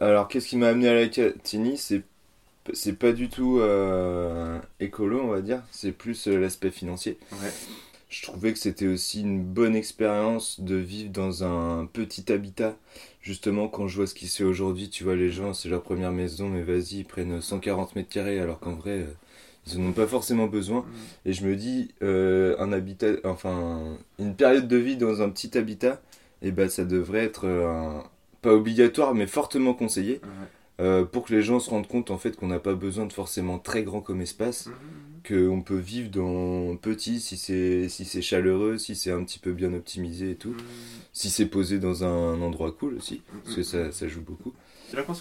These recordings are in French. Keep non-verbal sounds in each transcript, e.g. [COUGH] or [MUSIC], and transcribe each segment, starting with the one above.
Alors, qu'est-ce qui m'a amené à la Catini C'est c'est pas du tout euh, écolo, on va dire. C'est plus euh, l'aspect financier. Ouais. Je trouvais que c'était aussi une bonne expérience de vivre dans un petit habitat. Justement, quand je vois ce qui se fait aujourd'hui, tu vois, les gens, c'est leur première maison, mais vas-y, ils prennent 140 mètres carrés, alors qu'en vrai, euh, ils en ont pas forcément besoin. Et je me dis, euh, un habitat, enfin, une période de vie dans un petit habitat, et ben, ça devrait être euh, un- pas obligatoire, mais fortement conseillé. Euh, pour que les gens se rendent compte en fait qu'on n'a pas besoin de forcément très grand comme espace, qu'on peut vivre dans petit si c'est si c'est chaleureux, si c'est un petit peu bien optimisé et tout, si c'est posé dans un endroit cool aussi, parce que ça, ça joue beaucoup.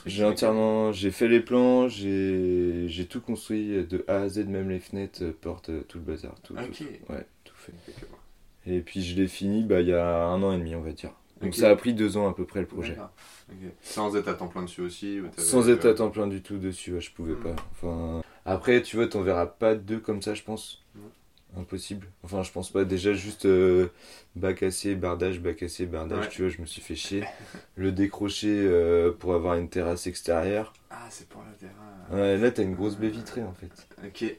J'ai entièrement, j'ai fait les plans, j'ai tout construit de A à Z, même les fenêtres, euh, portes, euh, tout le bazar, tout, Ok. tout, ouais, tout fait. Et puis je l'ai fini bah il y a un an et demi on va dire. Donc ça a pris deux ans à peu près le projet. Sans être à temps plein dessus aussi Sans être à temps plein du tout dessus, ouais, je pouvais Mm. pas. Enfin, après, tu vois, t'en verras pas deux comme ça, je pense. Mm. Impossible. Enfin, je pense pas. Déjà, juste euh, bas cassé, bardage, bas cassé, bardage, Ouais. tu vois, je me suis fait chier. Le décrocher euh, pour avoir une terrasse extérieure. Ah, c'est pour la terrasse. Ouais, là, t'as une grosse baie vitrée en fait. Ok.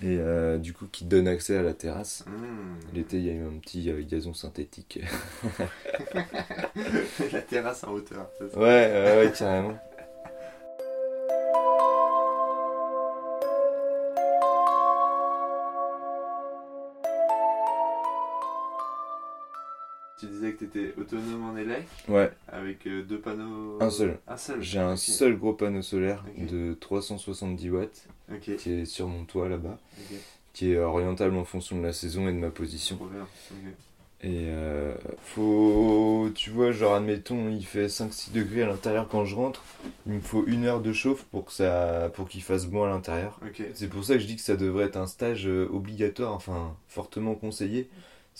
Et euh, du coup, qui donne accès à la terrasse. Hmm. L'été, il y a eu un petit euh, gazon synthétique. [LAUGHS] [LAUGHS] la terrasse en hauteur. ça ouais, ouais, ouais, carrément. Tu disais que tu étais autonome en élec Ouais, avec euh, deux panneaux. Un seul. Un seul. j'ai un seul gros panneau solaire de 370 watts Ok. qui est sur mon toit là-bas. Qui est orientable en fonction de la saison et de ma position. Et euh, faut, tu vois, genre admettons, il fait 5-6 degrés à l'intérieur quand je rentre, il me faut une heure de chauffe pour que ça, pour qu'il fasse bon à l'intérieur. C'est pour ça que je dis que ça devrait être un stage euh, obligatoire, enfin fortement conseillé.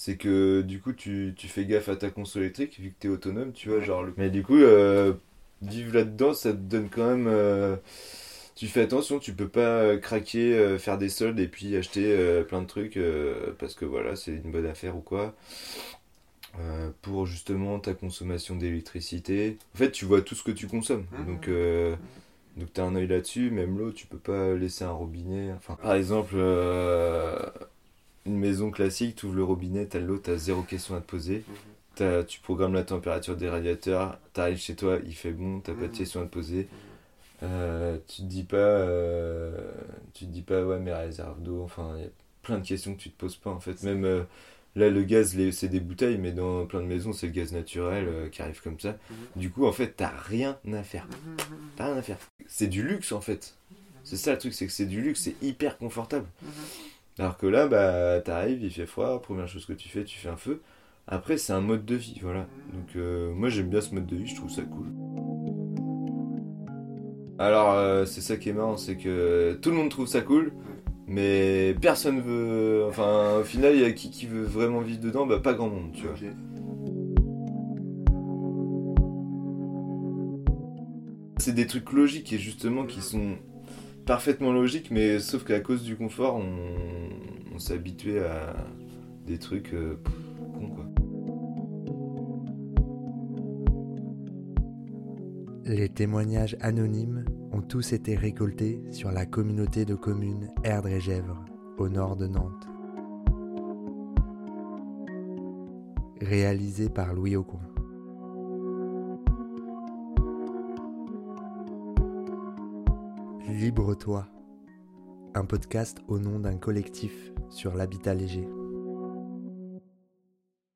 C'est que du coup tu, tu fais gaffe à ta console électrique vu que t'es autonome, tu vois, genre. le- Mais du coup, euh, vivre là-dedans, ça te donne quand même. euh, tu fais attention, tu peux pas euh, craquer, euh, faire des soldes et puis acheter euh, plein de trucs euh, parce que voilà, c'est une bonne affaire ou quoi. Euh, pour justement ta consommation d'électricité. En fait, tu vois tout ce que tu consommes. Mhm. Donc, euh, donc tu as un œil là-dessus. Même l'eau, tu peux pas laisser un robinet. Enfin, par exemple, euh, une maison classique, tu ouvres le robinet, tu as l'eau, tu as zéro question à te poser. Mhm. T'as- tu programmes la température des radiateurs, tu arrives chez toi, il fait bon, t'as pas de Mhm. question à te poser. Euh, tu te dis pas, euh, tu te dis pas ouais mes réserves d'eau, enfin il y a plein de questions que tu te poses pas en fait. Même euh, là le gaz c'est des bouteilles, mais dans plein de maisons c'est le gaz naturel qui arrive comme ça. Mhm. Du coup en fait t'as rien à faire, Mhm. t'as rien à faire. C'est du luxe en fait. C'est ça le truc, c'est que c'est du luxe, c'est hyper confortable. Alors que là bah t'arrives, il fait froid, première chose que tu fais, tu fais un feu. Après c'est un mode de vie, voilà. Donc euh, moi j'aime bien ce mode de vie, je trouve ça cool. Alors, euh, c'est ça qui est marrant, c'est que tout le monde trouve ça cool, mais personne veut. Enfin, au final, il y a qui qui veut vraiment vivre dedans Bah, pas grand monde, tu vois. C'est des trucs logiques et justement qui sont parfaitement logiques, mais sauf qu'à cause du confort, on, on s'est habitué à des trucs euh, cons, quoi. Les témoignages anonymes ont tous été récoltés sur la communauté de communes Erdre et Gèvres, au nord de Nantes. Réalisé par Louis Aucoin. Libre-toi, un podcast au nom d'un collectif sur l'habitat léger.